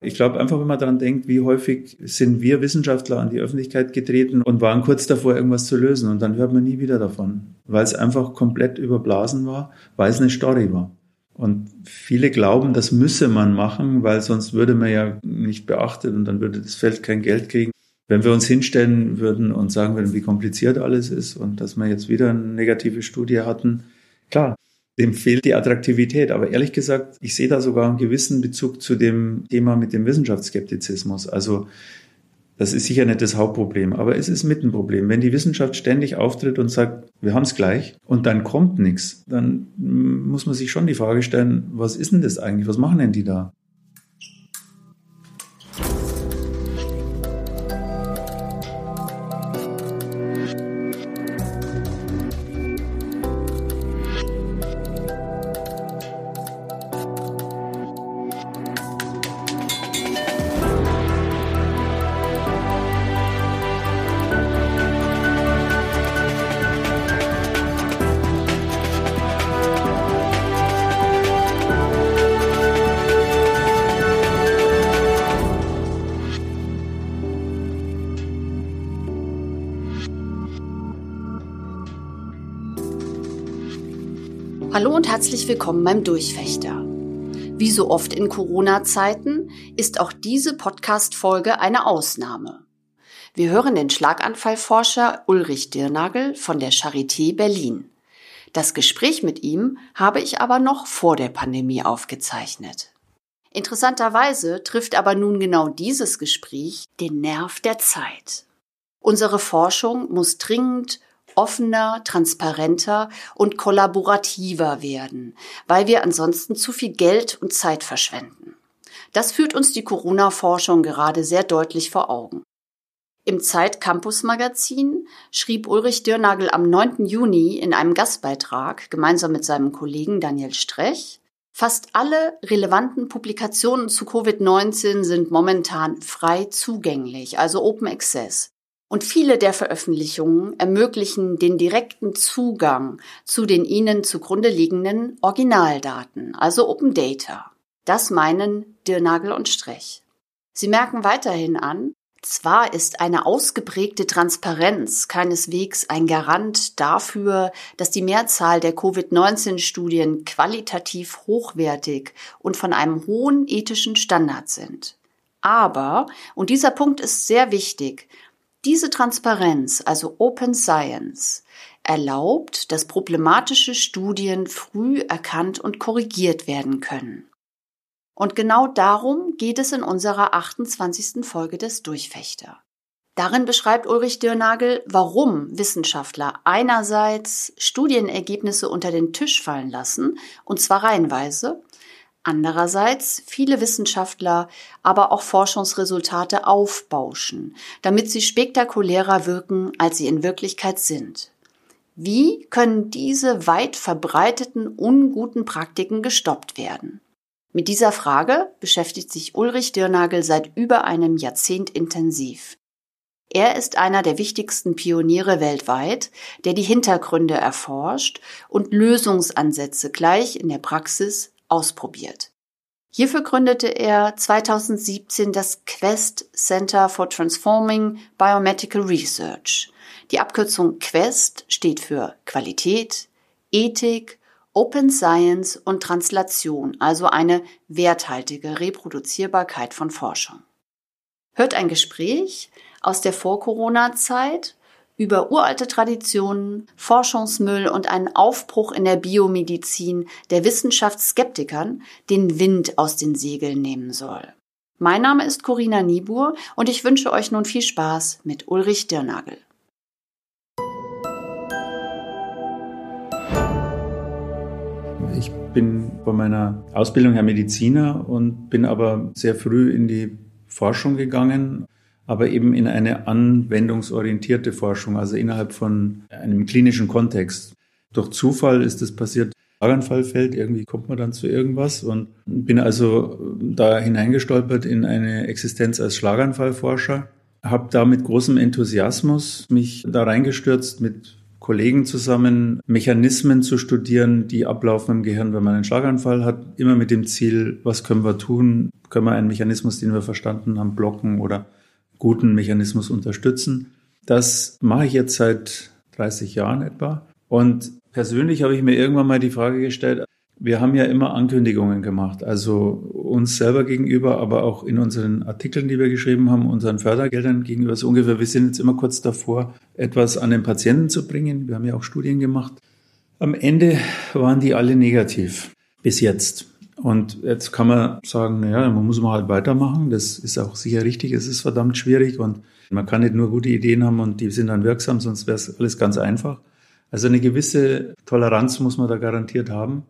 Ich glaube einfach, wenn man daran denkt, wie häufig sind wir Wissenschaftler an die Öffentlichkeit getreten und waren kurz davor, irgendwas zu lösen und dann hört man nie wieder davon, weil es einfach komplett überblasen war, weil es eine Story war. Und viele glauben, das müsse man machen, weil sonst würde man ja nicht beachtet und dann würde das Feld kein Geld kriegen. Wenn wir uns hinstellen würden und sagen würden, wie kompliziert alles ist und dass wir jetzt wieder eine negative Studie hatten, klar, dem fehlt die Attraktivität. Aber ehrlich gesagt, ich sehe da sogar einen gewissen Bezug zu dem Thema mit dem Wissenschaftsskeptizismus. Also das ist sicher nicht das Hauptproblem, aber es ist mit ein Problem. Wenn die Wissenschaft ständig auftritt und sagt, wir haben es gleich und dann kommt nichts, dann muss man sich schon die Frage stellen, was ist denn das eigentlich? Was machen denn die da? Herzlich willkommen beim Durchfechter. Wie so oft in Corona-Zeiten ist auch diese Podcast-Folge eine Ausnahme. Wir hören den Schlaganfallforscher Ulrich Dirnagel von der Charité Berlin. Das Gespräch mit ihm habe ich aber noch vor der Pandemie aufgezeichnet. Interessanterweise trifft aber nun genau dieses Gespräch den Nerv der Zeit. Unsere Forschung muss dringend offener, transparenter und kollaborativer werden, weil wir ansonsten zu viel Geld und Zeit verschwenden. Das führt uns die Corona-Forschung gerade sehr deutlich vor Augen. Im Zeit Campus Magazin schrieb Ulrich Dürnagel am 9. Juni in einem Gastbeitrag gemeinsam mit seinem Kollegen Daniel Strech, Fast alle relevanten Publikationen zu Covid-19 sind momentan frei zugänglich, also Open Access. Und viele der Veröffentlichungen ermöglichen den direkten Zugang zu den ihnen zugrunde liegenden Originaldaten, also Open Data. Das meinen Dirnagel und Strech. Sie merken weiterhin an, zwar ist eine ausgeprägte Transparenz keineswegs ein Garant dafür, dass die Mehrzahl der Covid-19-Studien qualitativ hochwertig und von einem hohen ethischen Standard sind. Aber, und dieser Punkt ist sehr wichtig, diese Transparenz, also Open Science, erlaubt, dass problematische Studien früh erkannt und korrigiert werden können. Und genau darum geht es in unserer 28. Folge des Durchfechter. Darin beschreibt Ulrich Dürnagel, warum Wissenschaftler einerseits Studienergebnisse unter den Tisch fallen lassen, und zwar reihenweise, Andererseits viele Wissenschaftler aber auch Forschungsresultate aufbauschen, damit sie spektakulärer wirken, als sie in Wirklichkeit sind. Wie können diese weit verbreiteten unguten Praktiken gestoppt werden? Mit dieser Frage beschäftigt sich Ulrich Dirnagel seit über einem Jahrzehnt intensiv. Er ist einer der wichtigsten Pioniere weltweit, der die Hintergründe erforscht und Lösungsansätze gleich in der Praxis ausprobiert. Hierfür gründete er 2017 das Quest Center for Transforming Biomedical Research. Die Abkürzung Quest steht für Qualität, Ethik, Open Science und Translation, also eine werthaltige Reproduzierbarkeit von Forschung. Hört ein Gespräch aus der Vor-Corona-Zeit über uralte Traditionen, Forschungsmüll und einen Aufbruch in der Biomedizin, der Wissenschaftsskeptikern den Wind aus den Segeln nehmen soll. Mein Name ist Corinna Niebuhr und ich wünsche euch nun viel Spaß mit Ulrich Dirnagel. Ich bin bei meiner Ausbildung Herr Mediziner und bin aber sehr früh in die Forschung gegangen aber eben in eine anwendungsorientierte Forschung, also innerhalb von einem klinischen Kontext. Durch Zufall ist das passiert. Schlaganfallfeld, irgendwie kommt man dann zu irgendwas und bin also da hineingestolpert in eine Existenz als Schlaganfallforscher, habe da mit großem Enthusiasmus mich da reingestürzt, mit Kollegen zusammen Mechanismen zu studieren, die ablaufen im Gehirn, wenn man einen Schlaganfall hat, immer mit dem Ziel, was können wir tun, können wir einen Mechanismus, den wir verstanden haben, blocken oder guten Mechanismus unterstützen. Das mache ich jetzt seit 30 Jahren etwa. Und persönlich habe ich mir irgendwann mal die Frage gestellt, wir haben ja immer Ankündigungen gemacht, also uns selber gegenüber, aber auch in unseren Artikeln, die wir geschrieben haben, unseren Fördergeldern gegenüber so ungefähr. Wir sind jetzt immer kurz davor, etwas an den Patienten zu bringen. Wir haben ja auch Studien gemacht. Am Ende waren die alle negativ bis jetzt. Und jetzt kann man sagen, naja, man muss mal halt weitermachen. Das ist auch sicher richtig. Es ist verdammt schwierig und man kann nicht nur gute Ideen haben und die sind dann wirksam, sonst wäre es alles ganz einfach. Also eine gewisse Toleranz muss man da garantiert haben.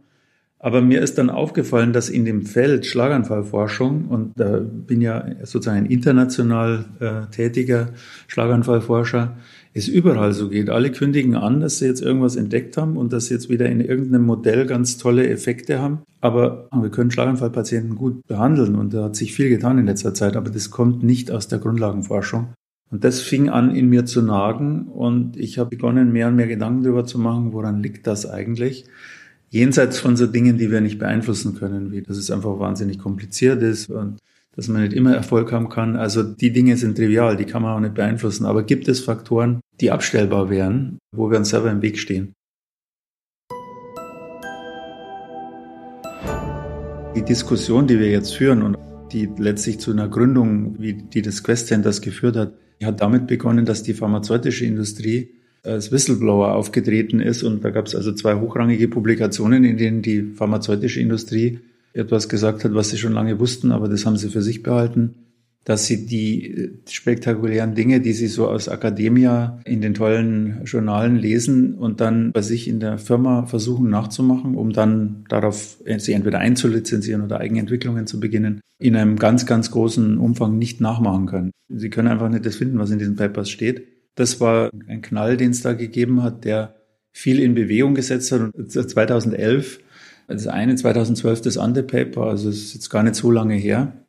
Aber mir ist dann aufgefallen, dass in dem Feld Schlaganfallforschung, und da bin ja sozusagen ein international äh, tätiger Schlaganfallforscher, es überall so geht. Alle kündigen an, dass sie jetzt irgendwas entdeckt haben und dass sie jetzt wieder in irgendeinem Modell ganz tolle Effekte haben. Aber wir können Schlaganfallpatienten gut behandeln und da hat sich viel getan in letzter Zeit, aber das kommt nicht aus der Grundlagenforschung. Und das fing an, in mir zu nagen und ich habe begonnen, mehr und mehr Gedanken darüber zu machen, woran liegt das eigentlich? jenseits von so Dingen, die wir nicht beeinflussen können, wie dass es einfach wahnsinnig kompliziert ist und dass man nicht immer Erfolg haben kann. Also die Dinge sind trivial, die kann man auch nicht beeinflussen. Aber gibt es Faktoren, die abstellbar wären, wo wir uns selber im Weg stehen? Die Diskussion, die wir jetzt führen und die letztlich zu einer Gründung, wie die des Quest Centers geführt hat, hat damit begonnen, dass die pharmazeutische Industrie als Whistleblower aufgetreten ist. Und da gab es also zwei hochrangige Publikationen, in denen die pharmazeutische Industrie etwas gesagt hat, was sie schon lange wussten, aber das haben sie für sich behalten, dass sie die spektakulären Dinge, die sie so aus Akademia in den tollen Journalen lesen und dann bei sich in der Firma versuchen nachzumachen, um dann darauf sie entweder einzulizenzieren oder Eigenentwicklungen zu beginnen, in einem ganz, ganz großen Umfang nicht nachmachen können. Sie können einfach nicht das finden, was in diesen Papers steht. Das war ein Knall, den es da gegeben hat, der viel in Bewegung gesetzt hat. Und 2011, das eine, 2012 das andere Paper, also es ist jetzt gar nicht so lange her.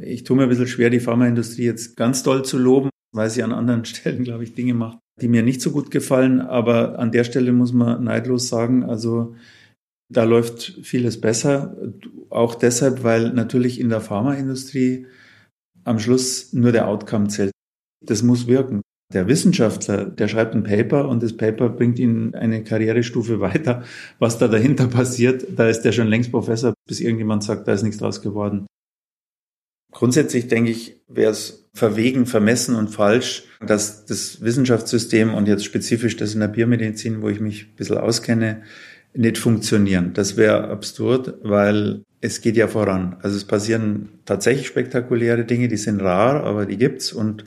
Ich tue mir ein bisschen schwer, die Pharmaindustrie jetzt ganz doll zu loben, weil sie an anderen Stellen, glaube ich, Dinge macht, die mir nicht so gut gefallen. Aber an der Stelle muss man neidlos sagen, also da läuft vieles besser. Auch deshalb, weil natürlich in der Pharmaindustrie am Schluss nur der Outcome zählt. Das muss wirken. Der Wissenschaftler, der schreibt ein Paper und das Paper bringt ihn eine Karrierestufe weiter. Was da dahinter passiert, da ist der schon längst Professor, bis irgendjemand sagt, da ist nichts draus geworden. Grundsätzlich denke ich, wäre es verwegen, vermessen und falsch, dass das Wissenschaftssystem und jetzt spezifisch das in der Biomedizin, wo ich mich ein bisschen auskenne, nicht funktionieren. Das wäre absurd, weil es geht ja voran. Also es passieren tatsächlich spektakuläre Dinge, die sind rar, aber die gibt's und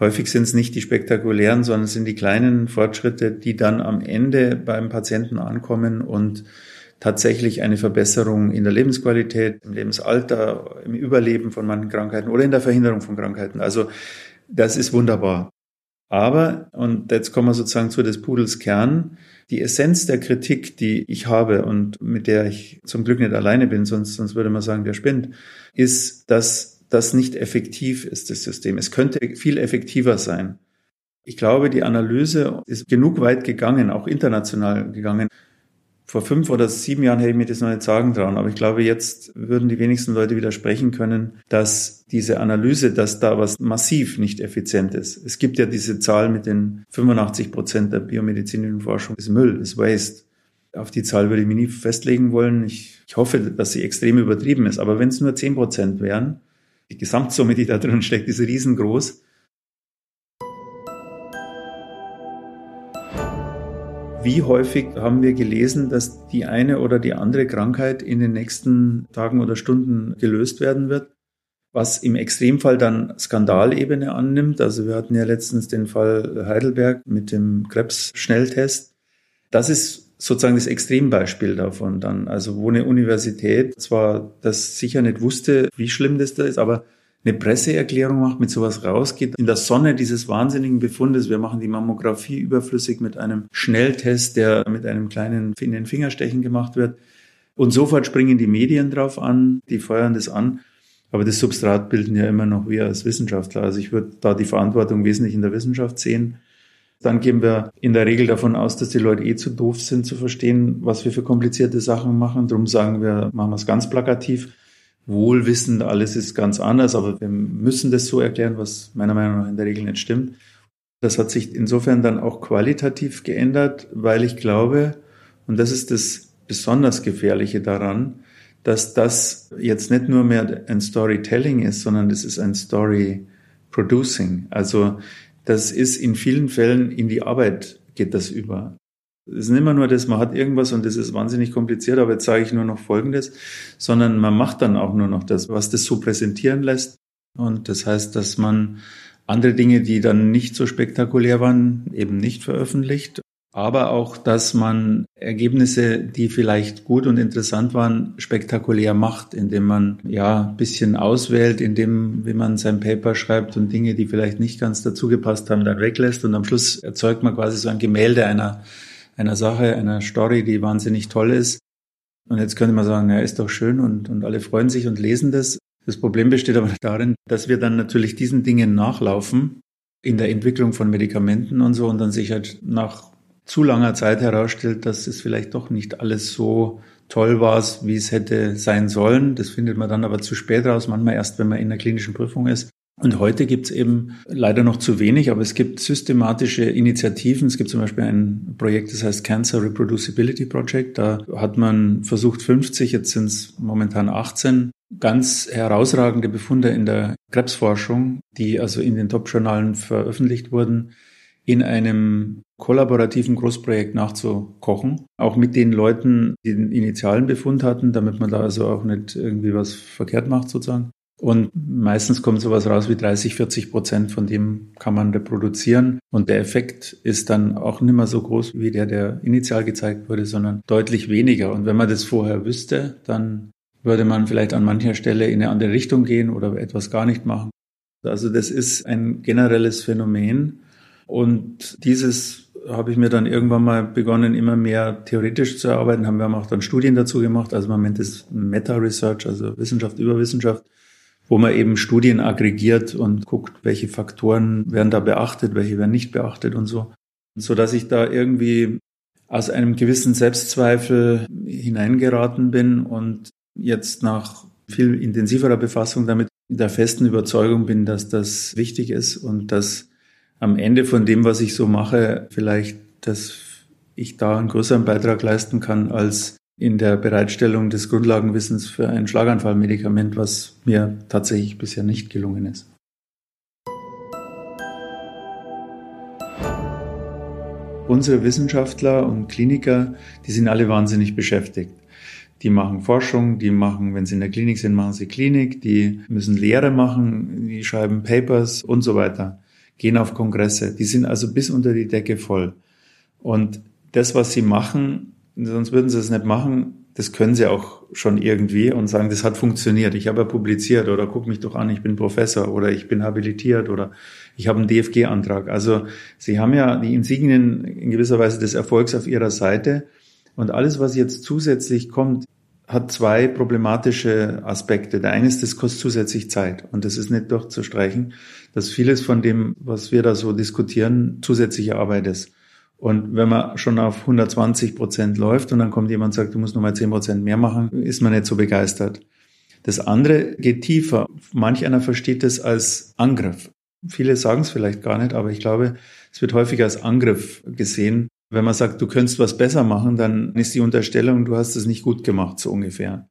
Häufig sind es nicht die spektakulären, sondern es sind die kleinen Fortschritte, die dann am Ende beim Patienten ankommen und tatsächlich eine Verbesserung in der Lebensqualität, im Lebensalter, im Überleben von manchen Krankheiten oder in der Verhinderung von Krankheiten. Also das ist wunderbar. Aber, und jetzt kommen wir sozusagen zu des Pudels Kern, die Essenz der Kritik, die ich habe und mit der ich zum Glück nicht alleine bin, sonst, sonst würde man sagen, der spinnt, ist, dass das nicht effektiv ist, das System. Es könnte viel effektiver sein. Ich glaube, die Analyse ist genug weit gegangen, auch international gegangen. Vor fünf oder sieben Jahren hätte ich mir das noch nicht sagen trauen, aber ich glaube, jetzt würden die wenigsten Leute widersprechen können, dass diese Analyse, dass da was massiv nicht effizient ist. Es gibt ja diese Zahl mit den 85 Prozent der biomedizinischen Forschung ist Müll, ist Waste. Auf die Zahl würde ich mich nie festlegen wollen. Ich, ich hoffe, dass sie extrem übertrieben ist. Aber wenn es nur 10 Prozent wären, die Gesamtsumme, die da drin steckt, ist riesengroß. Wie häufig haben wir gelesen, dass die eine oder die andere Krankheit in den nächsten Tagen oder Stunden gelöst werden wird? Was im Extremfall dann Skandalebene annimmt. Also wir hatten ja letztens den Fall Heidelberg mit dem Krebs-Schnelltest. Das ist sozusagen das Extrembeispiel davon dann. Also wo eine Universität zwar das sicher nicht wusste, wie schlimm das da ist, aber eine Presseerklärung macht, mit sowas rausgeht, in der Sonne dieses wahnsinnigen Befundes. Wir machen die Mammographie überflüssig mit einem Schnelltest, der mit einem kleinen in den Fingerstechen gemacht wird. Und sofort springen die Medien drauf an, die feuern das an. Aber das Substrat bilden ja immer noch wir als Wissenschaftler. Also ich würde da die Verantwortung wesentlich in der Wissenschaft sehen. Dann gehen wir in der Regel davon aus, dass die Leute eh zu doof sind zu verstehen, was wir für komplizierte Sachen machen. Darum sagen wir, machen wir es ganz plakativ. Wohlwissend, alles ist ganz anders, aber wir müssen das so erklären, was meiner Meinung nach in der Regel nicht stimmt. Das hat sich insofern dann auch qualitativ geändert, weil ich glaube, und das ist das besonders Gefährliche daran, dass das jetzt nicht nur mehr ein Storytelling ist, sondern das ist ein Story Producing. Also das ist in vielen Fällen in die Arbeit geht das über. Es ist nicht immer nur das, man hat irgendwas und das ist wahnsinnig kompliziert, aber jetzt sage ich nur noch Folgendes, sondern man macht dann auch nur noch das, was das so präsentieren lässt. Und das heißt, dass man andere Dinge, die dann nicht so spektakulär waren, eben nicht veröffentlicht aber auch, dass man Ergebnisse, die vielleicht gut und interessant waren, spektakulär macht, indem man ja ein bisschen auswählt, indem, wie man sein Paper schreibt und Dinge, die vielleicht nicht ganz dazu gepasst haben, dann weglässt und am Schluss erzeugt man quasi so ein Gemälde einer, einer Sache, einer Story, die wahnsinnig toll ist. Und jetzt könnte man sagen, ja, ist doch schön und, und alle freuen sich und lesen das. Das Problem besteht aber darin, dass wir dann natürlich diesen Dingen nachlaufen in der Entwicklung von Medikamenten und so und dann sich halt nach zu langer Zeit herausstellt, dass es vielleicht doch nicht alles so toll war, wie es hätte sein sollen. Das findet man dann aber zu spät raus, manchmal erst, wenn man in der klinischen Prüfung ist. Und heute gibt es eben leider noch zu wenig, aber es gibt systematische Initiativen. Es gibt zum Beispiel ein Projekt, das heißt Cancer Reproducibility Project. Da hat man versucht 50, jetzt sind es momentan 18, ganz herausragende Befunde in der Krebsforschung, die also in den Top-Journalen veröffentlicht wurden, in einem kollaborativen Großprojekt nachzukochen. Auch mit den Leuten, die den initialen Befund hatten, damit man da also auch nicht irgendwie was verkehrt macht sozusagen. Und meistens kommt sowas raus wie 30, 40 Prozent von dem kann man reproduzieren. Und der Effekt ist dann auch nicht mehr so groß wie der, der initial gezeigt wurde, sondern deutlich weniger. Und wenn man das vorher wüsste, dann würde man vielleicht an mancher Stelle in eine andere Richtung gehen oder etwas gar nicht machen. Also das ist ein generelles Phänomen. Und dieses habe ich mir dann irgendwann mal begonnen, immer mehr theoretisch zu arbeiten. Haben wir auch dann Studien dazu gemacht. Also man nennt es Meta-Research, also Wissenschaft über Wissenschaft, wo man eben Studien aggregiert und guckt, welche Faktoren werden da beachtet, welche werden nicht beachtet und so. So dass ich da irgendwie aus einem gewissen Selbstzweifel hineingeraten bin und jetzt nach viel intensiverer Befassung damit in der festen Überzeugung bin, dass das wichtig ist und dass am Ende von dem, was ich so mache, vielleicht, dass ich da einen größeren Beitrag leisten kann als in der Bereitstellung des Grundlagenwissens für ein Schlaganfallmedikament, was mir tatsächlich bisher nicht gelungen ist. Unsere Wissenschaftler und Kliniker, die sind alle wahnsinnig beschäftigt. Die machen Forschung, die machen, wenn sie in der Klinik sind, machen sie Klinik, die müssen Lehre machen, die schreiben Papers und so weiter gehen auf Kongresse. Die sind also bis unter die Decke voll. Und das, was sie machen, sonst würden sie es nicht machen, das können sie auch schon irgendwie und sagen, das hat funktioniert. Ich habe ja publiziert oder guck mich doch an, ich bin Professor oder ich bin habilitiert oder ich habe einen DFG-Antrag. Also sie haben ja die Insignien in gewisser Weise des Erfolgs auf ihrer Seite. Und alles, was jetzt zusätzlich kommt, hat zwei problematische Aspekte. Der eine ist, das kostet zusätzlich Zeit und das ist nicht durchzustreichen, dass vieles von dem, was wir da so diskutieren, zusätzliche Arbeit ist. Und wenn man schon auf 120 Prozent läuft und dann kommt jemand und sagt, du musst noch mal 10 Prozent mehr machen, ist man nicht so begeistert. Das andere geht tiefer. Manch einer versteht es als Angriff. Viele sagen es vielleicht gar nicht, aber ich glaube, es wird häufig als Angriff gesehen, wenn man sagt, du könntest was besser machen, dann ist die Unterstellung, du hast es nicht gut gemacht, so ungefähr.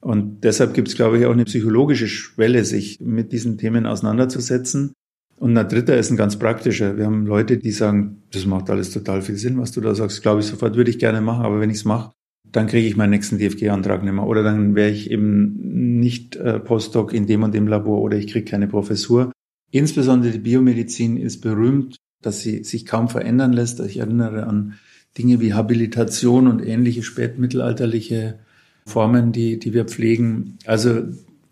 Und deshalb gibt es, glaube ich, auch eine psychologische Schwelle, sich mit diesen Themen auseinanderzusetzen. Und ein dritter ist ein ganz praktischer. Wir haben Leute, die sagen, das macht alles total viel Sinn, was du da sagst. Glaube ich sofort, würde ich gerne machen, aber wenn ich es mache, dann kriege ich meinen nächsten DFG-Antrag nicht mehr. Oder dann wäre ich eben nicht äh, Postdoc in dem und dem Labor oder ich kriege keine Professur. Insbesondere die Biomedizin ist berühmt dass sie sich kaum verändern lässt. Ich erinnere an Dinge wie Habilitation und ähnliche spätmittelalterliche Formen, die, die wir pflegen. Also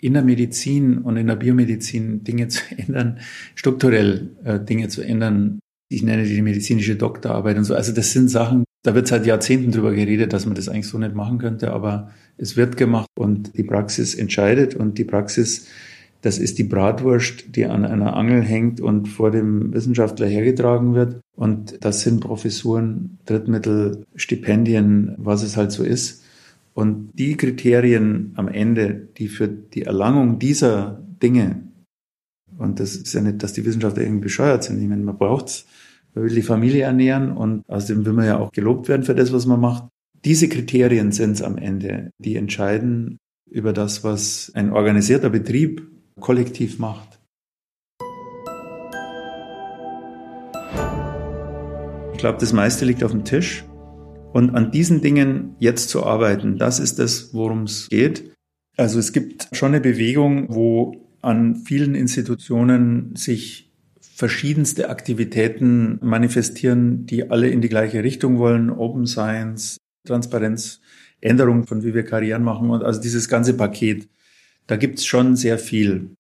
in der Medizin und in der Biomedizin Dinge zu ändern, strukturell äh, Dinge zu ändern. Ich nenne die medizinische Doktorarbeit und so. Also das sind Sachen, da wird seit Jahrzehnten drüber geredet, dass man das eigentlich so nicht machen könnte, aber es wird gemacht und die Praxis entscheidet und die Praxis das ist die Bratwurst, die an einer Angel hängt und vor dem Wissenschaftler hergetragen wird. Und das sind Professuren, Drittmittel, Stipendien, was es halt so ist. Und die Kriterien am Ende, die für die Erlangung dieser Dinge, und das ist ja nicht, dass die Wissenschaftler irgendwie bescheuert sind, ich meine, man braucht's, man will die Familie ernähren und außerdem will man ja auch gelobt werden für das, was man macht. Diese Kriterien sind es am Ende, die entscheiden über das, was ein organisierter Betrieb kollektiv macht. Ich glaube, das meiste liegt auf dem Tisch. Und an diesen Dingen jetzt zu arbeiten, das ist das, worum es geht. Also es gibt schon eine Bewegung, wo an vielen Institutionen sich verschiedenste Aktivitäten manifestieren, die alle in die gleiche Richtung wollen. Open Science, Transparenz, Änderung von wie wir Karrieren machen und also dieses ganze Paket. Da gibt's schon sehr viel.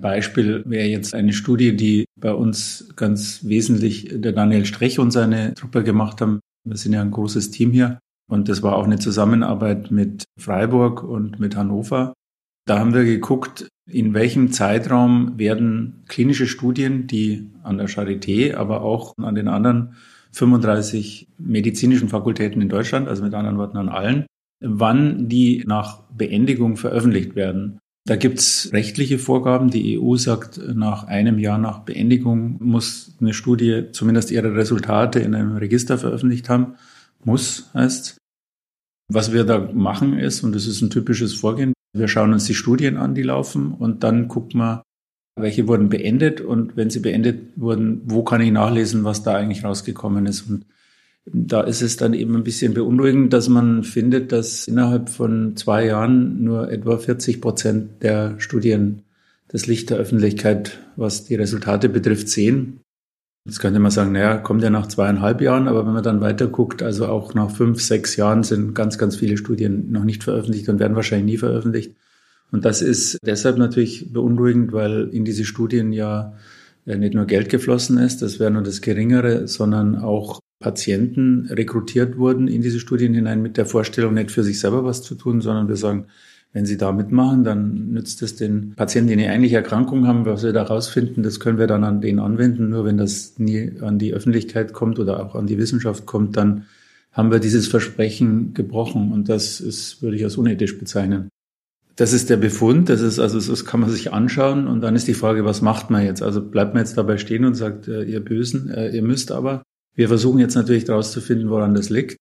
Beispiel wäre jetzt eine Studie, die bei uns ganz wesentlich der Daniel Strech und seine Truppe gemacht haben. Wir sind ja ein großes Team hier. Und das war auch eine Zusammenarbeit mit Freiburg und mit Hannover. Da haben wir geguckt, in welchem Zeitraum werden klinische Studien, die an der Charité, aber auch an den anderen 35 medizinischen Fakultäten in Deutschland, also mit anderen Worten an allen, wann die nach Beendigung veröffentlicht werden. Da gibt's rechtliche Vorgaben. Die EU sagt, nach einem Jahr nach Beendigung muss eine Studie zumindest ihre Resultate in einem Register veröffentlicht haben. Muss heißt. Was wir da machen ist, und das ist ein typisches Vorgehen, wir schauen uns die Studien an, die laufen, und dann gucken wir, welche wurden beendet und wenn sie beendet wurden, wo kann ich nachlesen, was da eigentlich rausgekommen ist. Und da ist es dann eben ein bisschen beunruhigend, dass man findet, dass innerhalb von zwei Jahren nur etwa 40 Prozent der Studien das Licht der Öffentlichkeit, was die Resultate betrifft, sehen. Jetzt könnte man sagen, naja, kommt ja nach zweieinhalb Jahren, aber wenn man dann weiter guckt, also auch nach fünf, sechs Jahren sind ganz, ganz viele Studien noch nicht veröffentlicht und werden wahrscheinlich nie veröffentlicht. Und das ist deshalb natürlich beunruhigend, weil in diese Studien ja nicht nur Geld geflossen ist, das wäre nur das Geringere, sondern auch Patienten rekrutiert wurden in diese Studien hinein mit der Vorstellung, nicht für sich selber was zu tun, sondern wir sagen, wenn Sie da mitmachen, dann nützt es den Patienten, die eine eigentliche Erkrankung haben, was wir da rausfinden, das können wir dann an denen anwenden. Nur wenn das nie an die Öffentlichkeit kommt oder auch an die Wissenschaft kommt, dann haben wir dieses Versprechen gebrochen. Und das ist, würde ich als unethisch bezeichnen. Das ist der Befund, das ist also, das kann man sich anschauen und dann ist die Frage, was macht man jetzt? Also bleibt man jetzt dabei stehen und sagt, äh, ihr Bösen, äh, ihr müsst aber. Wir versuchen jetzt natürlich herauszufinden, woran das liegt.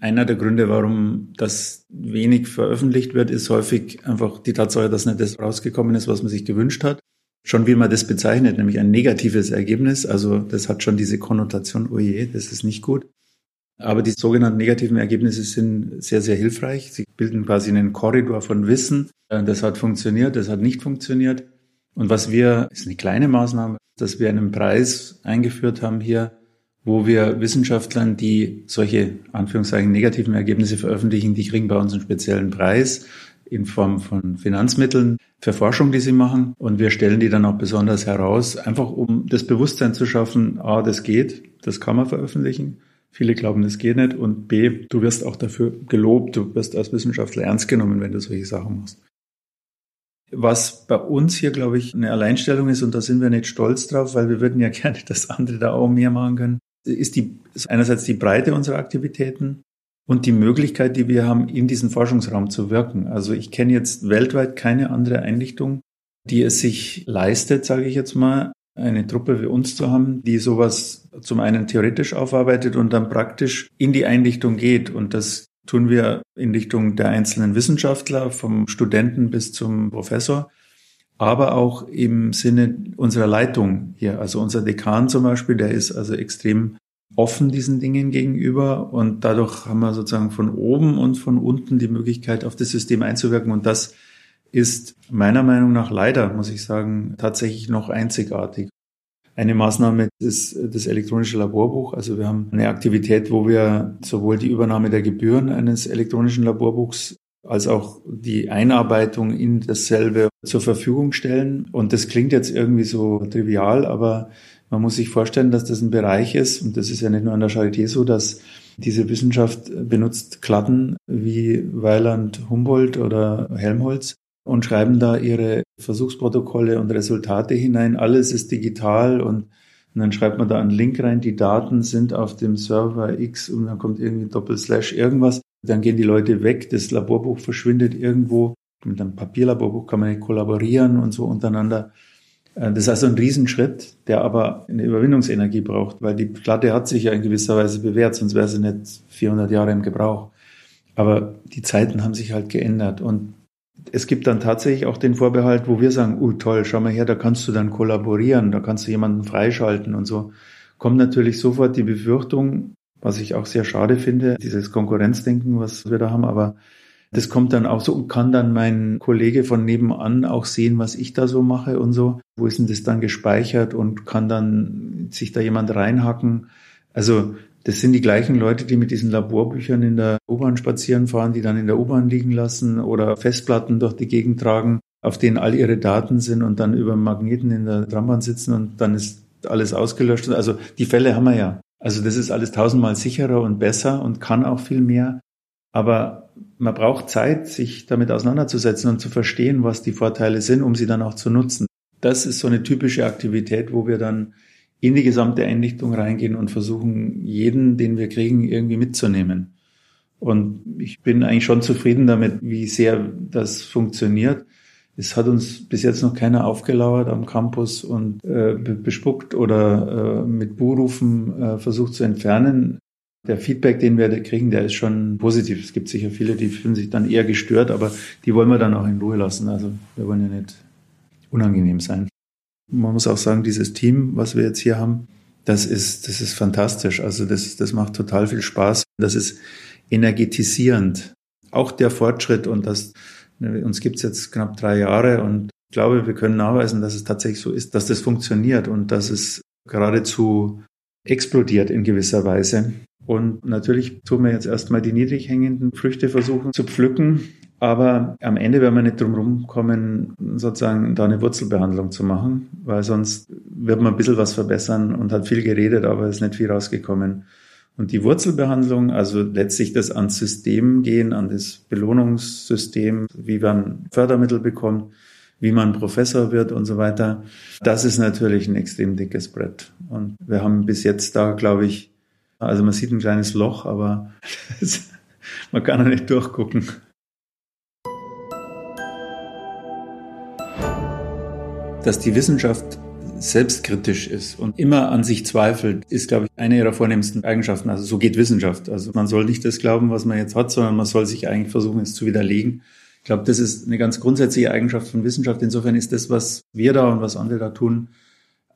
Einer der Gründe, warum das wenig veröffentlicht wird, ist häufig einfach die Tatsache, dass nicht das rausgekommen ist, was man sich gewünscht hat. Schon wie man das bezeichnet, nämlich ein negatives Ergebnis. Also das hat schon diese Konnotation, oh je, das ist nicht gut. Aber die sogenannten negativen Ergebnisse sind sehr, sehr hilfreich. Sie bilden quasi einen Korridor von Wissen. Das hat funktioniert, das hat nicht funktioniert. Und was wir, ist eine kleine Maßnahme, dass wir einen Preis eingeführt haben hier, wo wir Wissenschaftlern, die solche Anführungszeichen negativen Ergebnisse veröffentlichen, die kriegen bei uns einen speziellen Preis in Form von Finanzmitteln für Forschung, die sie machen. Und wir stellen die dann auch besonders heraus, einfach um das Bewusstsein zu schaffen, a, das geht, das kann man veröffentlichen. Viele glauben, das geht nicht. Und b, du wirst auch dafür gelobt, du wirst als Wissenschaftler ernst genommen, wenn du solche Sachen machst. Was bei uns hier, glaube ich, eine Alleinstellung ist, und da sind wir nicht stolz drauf, weil wir würden ja gerne, dass andere da auch mehr machen können, ist die, ist einerseits die Breite unserer Aktivitäten und die Möglichkeit, die wir haben, in diesem Forschungsraum zu wirken. Also ich kenne jetzt weltweit keine andere Einrichtung, die es sich leistet, sage ich jetzt mal, eine Truppe wie uns zu haben, die sowas zum einen theoretisch aufarbeitet und dann praktisch in die Einrichtung geht. Und das tun wir in Richtung der einzelnen Wissenschaftler, vom Studenten bis zum Professor aber auch im Sinne unserer Leitung hier. Also unser Dekan zum Beispiel, der ist also extrem offen diesen Dingen gegenüber und dadurch haben wir sozusagen von oben und von unten die Möglichkeit, auf das System einzuwirken und das ist meiner Meinung nach leider, muss ich sagen, tatsächlich noch einzigartig. Eine Maßnahme ist das elektronische Laborbuch. Also wir haben eine Aktivität, wo wir sowohl die Übernahme der Gebühren eines elektronischen Laborbuchs als auch die Einarbeitung in dasselbe zur Verfügung stellen. Und das klingt jetzt irgendwie so trivial, aber man muss sich vorstellen, dass das ein Bereich ist, und das ist ja nicht nur an der Charité so, dass diese Wissenschaft benutzt Klatten wie Weiland Humboldt oder Helmholtz und schreiben da ihre Versuchsprotokolle und Resultate hinein. Alles ist digital und, und dann schreibt man da einen Link rein. Die Daten sind auf dem Server X und dann kommt irgendwie Doppelslash irgendwas. Dann gehen die Leute weg, das Laborbuch verschwindet irgendwo. Mit einem Papierlaborbuch kann man nicht kollaborieren und so untereinander. Äh, das ist also ein Riesenschritt, der aber eine Überwindungsenergie braucht, weil die Platte hat sich ja in gewisser Weise bewährt, sonst wäre sie nicht 400 Jahre im Gebrauch. Aber die Zeiten haben sich halt geändert und es gibt dann tatsächlich auch den Vorbehalt, wo wir sagen, oh toll, schau mal her, da kannst du dann kollaborieren, da kannst du jemanden freischalten und so. Kommt natürlich sofort die Befürchtung, was ich auch sehr schade finde, dieses Konkurrenzdenken, was wir da haben, aber das kommt dann auch so und kann dann mein Kollege von nebenan auch sehen, was ich da so mache und so. Wo ist denn das dann gespeichert und kann dann sich da jemand reinhacken? Also das sind die gleichen Leute, die mit diesen Laborbüchern in der U-Bahn spazieren fahren, die dann in der U-Bahn liegen lassen oder Festplatten durch die Gegend tragen, auf denen all ihre Daten sind und dann über Magneten in der Trambahn sitzen und dann ist alles ausgelöscht. Also die Fälle haben wir ja. Also das ist alles tausendmal sicherer und besser und kann auch viel mehr. Aber man braucht Zeit, sich damit auseinanderzusetzen und zu verstehen, was die Vorteile sind, um sie dann auch zu nutzen. Das ist so eine typische Aktivität, wo wir dann in die gesamte Einrichtung reingehen und versuchen, jeden, den wir kriegen, irgendwie mitzunehmen. Und ich bin eigentlich schon zufrieden damit, wie sehr das funktioniert. Es hat uns bis jetzt noch keiner aufgelauert am Campus und äh, bespuckt oder äh, mit Buhrufen äh, versucht zu entfernen. Der Feedback, den wir kriegen, der ist schon positiv. Es gibt sicher viele, die fühlen sich dann eher gestört, aber die wollen wir dann auch in Ruhe lassen. Also wir wollen ja nicht unangenehm sein. Man muss auch sagen, dieses Team, was wir jetzt hier haben, das ist, das ist fantastisch. Also das, das macht total viel Spaß. Das ist energetisierend. Auch der Fortschritt und das, uns gibt's jetzt knapp drei Jahre und ich glaube, wir können nachweisen, dass es tatsächlich so ist, dass das funktioniert und dass es geradezu explodiert in gewisser Weise. Und natürlich tun wir jetzt erstmal die niedrig hängenden Früchte versuchen zu pflücken. Aber am Ende werden wir nicht drum rumkommen, sozusagen da eine Wurzelbehandlung zu machen, weil sonst wird man ein bisschen was verbessern und hat viel geredet, aber ist nicht viel rausgekommen. Und die Wurzelbehandlung, also letztlich das ans System gehen, an das Belohnungssystem, wie man Fördermittel bekommt, wie man Professor wird und so weiter, das ist natürlich ein extrem dickes Brett. Und wir haben bis jetzt da, glaube ich, also man sieht ein kleines Loch, aber man kann da nicht durchgucken. Dass die Wissenschaft selbstkritisch ist und immer an sich zweifelt, ist, glaube ich, eine ihrer vornehmsten Eigenschaften. Also so geht Wissenschaft. Also man soll nicht das glauben, was man jetzt hat, sondern man soll sich eigentlich versuchen, es zu widerlegen. Ich glaube, das ist eine ganz grundsätzliche Eigenschaft von Wissenschaft. Insofern ist das, was wir da und was andere da tun,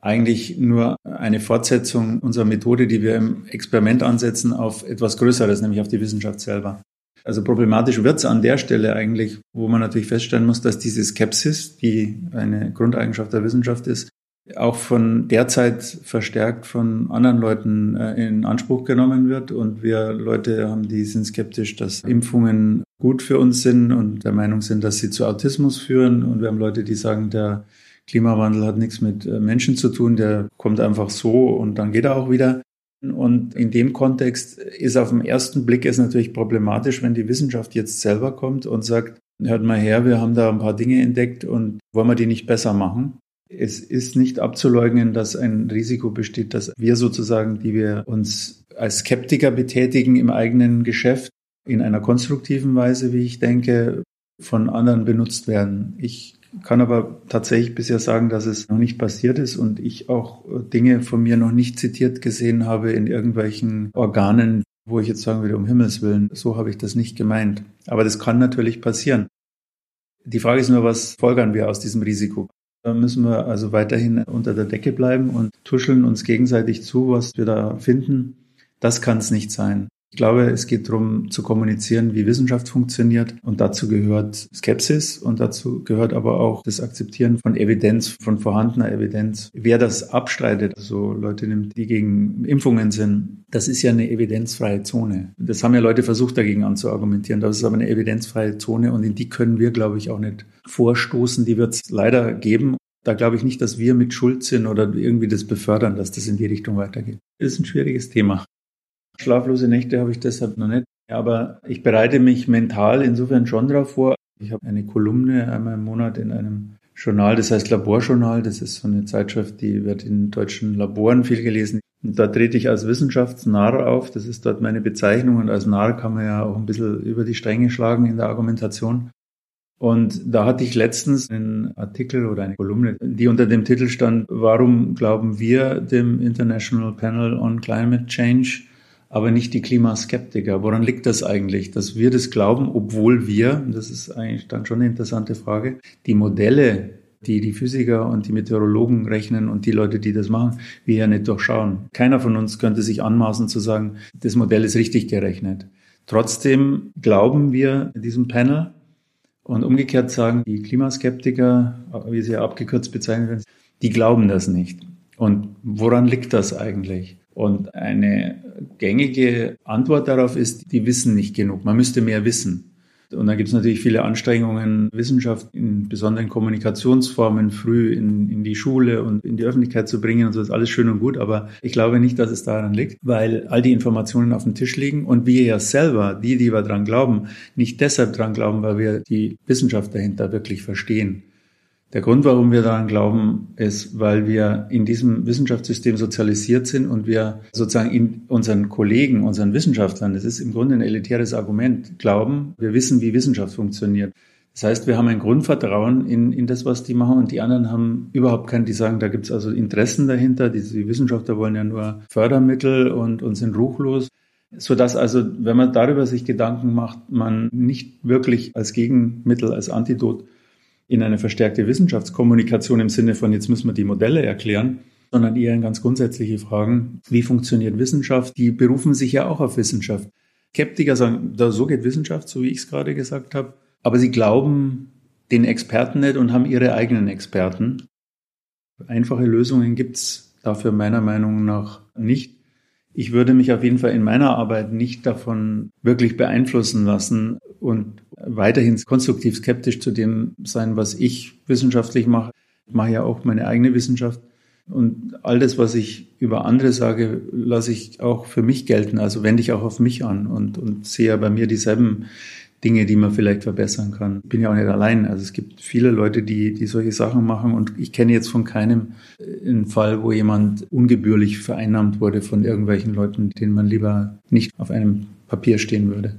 eigentlich nur eine Fortsetzung unserer Methode, die wir im Experiment ansetzen, auf etwas Größeres, nämlich auf die Wissenschaft selber. Also problematisch wird es an der Stelle eigentlich, wo man natürlich feststellen muss, dass diese Skepsis, die eine Grundeigenschaft der Wissenschaft ist, auch von derzeit verstärkt von anderen Leuten äh, in Anspruch genommen wird. Und wir Leute haben, die sind skeptisch, dass Impfungen gut für uns sind und der Meinung sind, dass sie zu Autismus führen. Und wir haben Leute, die sagen, der Klimawandel hat nichts mit äh, Menschen zu tun, der kommt einfach so und dann geht er auch wieder. Und in dem Kontext ist auf den ersten Blick es natürlich problematisch, wenn die Wissenschaft jetzt selber kommt und sagt, hört mal her, wir haben da ein paar Dinge entdeckt und wollen wir die nicht besser machen? Es ist nicht abzuleugnen, dass ein Risiko besteht, dass wir sozusagen, die wir uns als Skeptiker betätigen im eigenen Geschäft, in einer konstruktiven Weise, wie ich denke, von anderen benutzt werden. Ich kann aber tatsächlich bisher sagen, dass es noch nicht passiert ist und ich auch Dinge von mir noch nicht zitiert gesehen habe in irgendwelchen Organen, wo ich jetzt sagen würde, um Himmels Willen, so habe ich das nicht gemeint. Aber das kann natürlich passieren. Die Frage ist nur, was folgern wir aus diesem Risiko? Müssen wir also weiterhin unter der Decke bleiben und tuscheln uns gegenseitig zu, was wir da finden. Das kann es nicht sein. Ich glaube, es geht darum zu kommunizieren, wie Wissenschaft funktioniert. Und dazu gehört Skepsis und dazu gehört aber auch das Akzeptieren von Evidenz, von vorhandener Evidenz. Wer das abstreitet, also Leute nimmt, die gegen Impfungen sind, das ist ja eine evidenzfreie Zone. Das haben ja Leute versucht, dagegen anzuargumentieren. Das ist aber eine evidenzfreie Zone und in die können wir, glaube ich, auch nicht vorstoßen. Die wird es leider geben. Da glaube ich nicht, dass wir mit Schuld sind oder irgendwie das befördern, dass das in die Richtung weitergeht. Das ist ein schwieriges Thema. Schlaflose Nächte habe ich deshalb noch nicht. Aber ich bereite mich mental insofern schon darauf vor. Ich habe eine Kolumne einmal im Monat in einem Journal, das heißt Laborjournal. Das ist so eine Zeitschrift, die wird in deutschen Laboren viel gelesen. Da trete ich als Wissenschaftsnarr auf. Das ist dort meine Bezeichnung. Und als Narr kann man ja auch ein bisschen über die Stränge schlagen in der Argumentation. Und da hatte ich letztens einen Artikel oder eine Kolumne, die unter dem Titel stand, warum glauben wir dem International Panel on Climate Change, aber nicht die Klimaskeptiker? Woran liegt das eigentlich, dass wir das glauben, obwohl wir, das ist eigentlich dann schon eine interessante Frage, die Modelle, die die Physiker und die Meteorologen rechnen und die Leute, die das machen, wir ja nicht durchschauen. Keiner von uns könnte sich anmaßen zu sagen, das Modell ist richtig gerechnet. Trotzdem glauben wir diesem Panel, und umgekehrt sagen die Klimaskeptiker, wie sie abgekürzt bezeichnet werden, die glauben das nicht. Und woran liegt das eigentlich? Und eine gängige Antwort darauf ist, die wissen nicht genug. Man müsste mehr wissen. Und dann gibt es natürlich viele Anstrengungen, Wissenschaft in besonderen Kommunikationsformen früh in, in die Schule und in die Öffentlichkeit zu bringen und so ist alles schön und gut. Aber ich glaube nicht, dass es daran liegt, weil all die Informationen auf dem Tisch liegen und wir ja selber, die, die wir dran glauben, nicht deshalb dran glauben, weil wir die Wissenschaft dahinter wirklich verstehen. Der Grund, warum wir daran glauben, ist, weil wir in diesem Wissenschaftssystem sozialisiert sind und wir sozusagen in unseren Kollegen, unseren Wissenschaftlern, das ist im Grunde ein elitäres Argument, glauben, wir wissen, wie Wissenschaft funktioniert. Das heißt, wir haben ein Grundvertrauen in, in das, was die machen und die anderen haben überhaupt kein, die sagen, da gibt es also Interessen dahinter. Die, die Wissenschaftler wollen ja nur Fördermittel und, und sind ruchlos so dass also, wenn man darüber sich Gedanken macht, man nicht wirklich als Gegenmittel, als Antidot in eine verstärkte Wissenschaftskommunikation im Sinne von, jetzt müssen wir die Modelle erklären, sondern eher in ganz grundsätzliche Fragen. Wie funktioniert Wissenschaft? Die berufen sich ja auch auf Wissenschaft. Skeptiker sagen, da, so geht Wissenschaft, so wie ich es gerade gesagt habe. Aber sie glauben den Experten nicht und haben ihre eigenen Experten. Einfache Lösungen gibt's dafür meiner Meinung nach nicht. Ich würde mich auf jeden Fall in meiner Arbeit nicht davon wirklich beeinflussen lassen und weiterhin konstruktiv skeptisch zu dem sein, was ich wissenschaftlich mache. Ich mache ja auch meine eigene Wissenschaft. Und all das, was ich über andere sage, lasse ich auch für mich gelten. Also wende ich auch auf mich an und, und sehe ja bei mir dieselben Dinge, die man vielleicht verbessern kann. Ich bin ja auch nicht allein. Also es gibt viele Leute, die, die solche Sachen machen und ich kenne jetzt von keinem einen Fall, wo jemand ungebührlich vereinnahmt wurde von irgendwelchen Leuten, denen man lieber nicht auf einem Papier stehen würde.